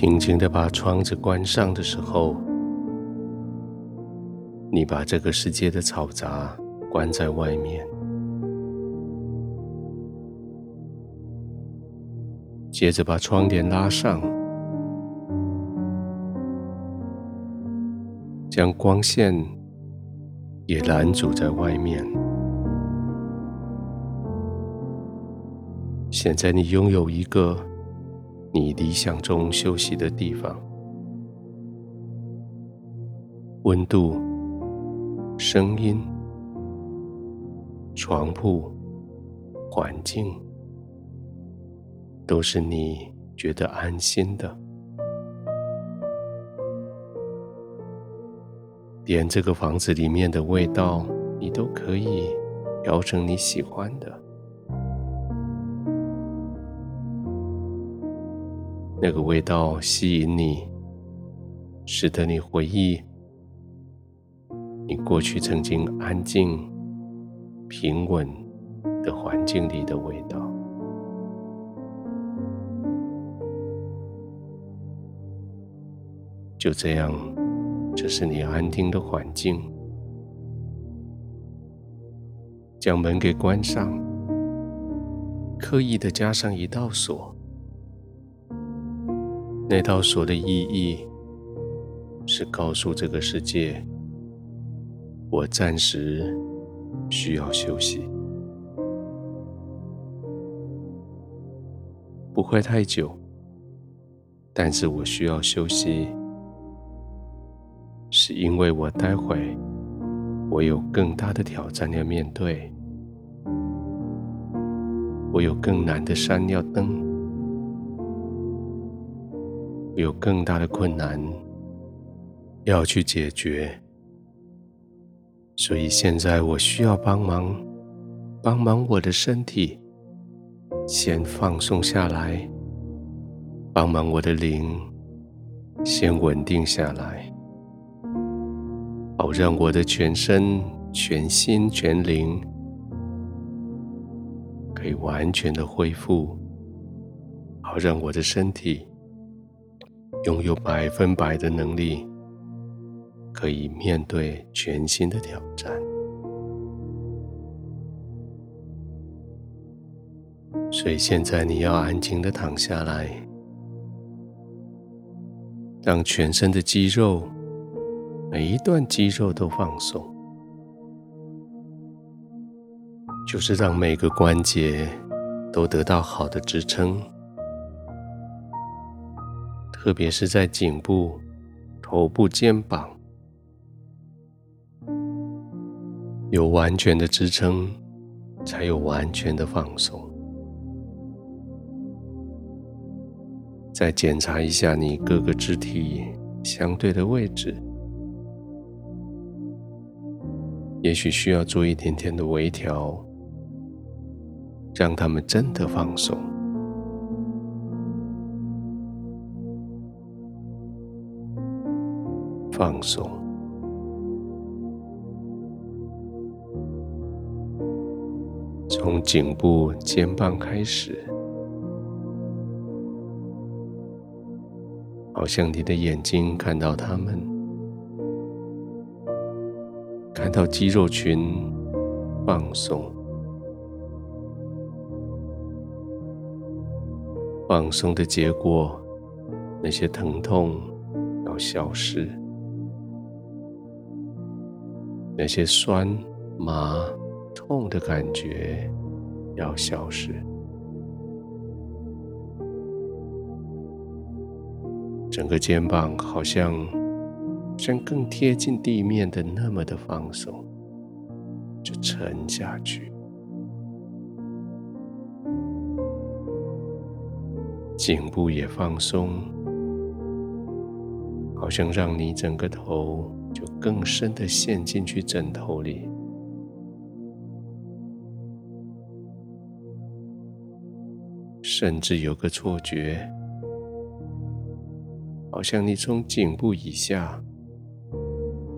轻轻的把窗子关上的时候，你把这个世界的嘈杂关在外面。接着把窗帘拉上，将光线也拦阻在外面。现在你拥有一个你理想中休息的地方，温度、声音、床铺、环境。都是你觉得安心的，连这个房子里面的味道，你都可以调成你喜欢的。那个味道吸引你，使得你回忆你过去曾经安静、平稳的环境里的味道。就这样，这是你安定的环境。将门给关上，刻意的加上一道锁。那道锁的意义是告诉这个世界，我暂时需要休息，不会太久，但是我需要休息。是因为我待会我有更大的挑战要面对，我有更难的山要登，有更大的困难要去解决，所以现在我需要帮忙，帮忙我的身体先放松下来，帮忙我的灵先稳定下来。好让我的全身、全心、全灵可以完全的恢复，好让我的身体拥有百分百的能力，可以面对全新的挑战。所以现在你要安静的躺下来，让全身的肌肉。每一段肌肉都放松，就是让每个关节都得到好的支撑，特别是在颈部、头部、肩膀，有完全的支撑，才有完全的放松。再检查一下你各个肢体相对的位置。也许需要做一点点的微调，让他们真的放松。放松，从颈部、肩膀开始，好像你的眼睛看到他们。看到肌肉群放松，放松的结果，那些疼痛要消失，那些酸、麻、痛的感觉要消失，整个肩膀好像。像更贴近地面的那么的放松，就沉下去。颈部也放松，好像让你整个头就更深的陷进去枕头里，甚至有个错觉，好像你从颈部以下。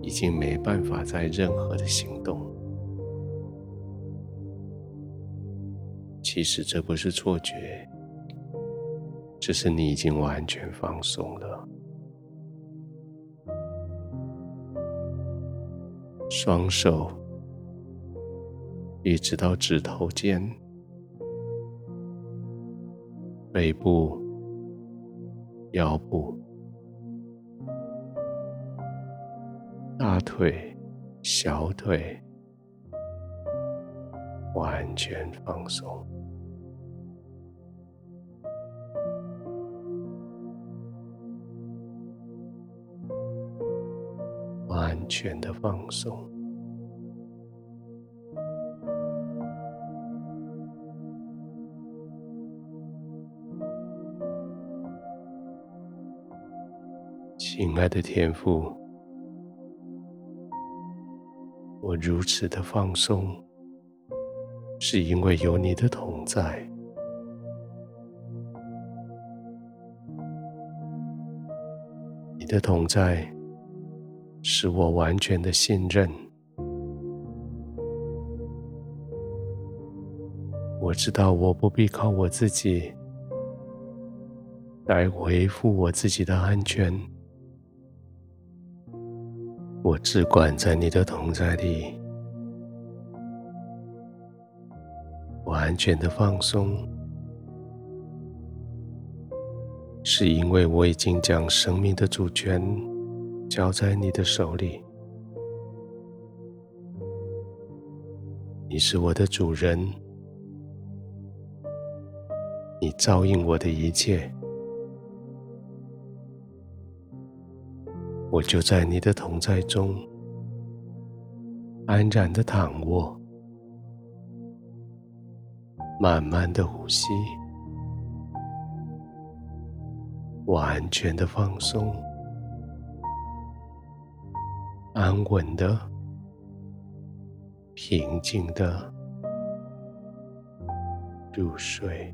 已经没办法再任何的行动。其实这不是错觉，只是你已经完全放松了。双手一直到指头尖，背部、腰部、大腿、小腿，完全放松。全的放松，亲爱的天父，我如此的放松，是因为有你的同在，你的同在。使我完全的信任。我知道我不必靠我自己来维护我自己的安全。我只管在你的同在里，完全的放松，是因为我已经将生命的主权。交在你的手里，你是我的主人，你照应我的一切，我就在你的同在中安然的躺卧，慢慢的呼吸，完全的放松。安稳的、平静的入睡。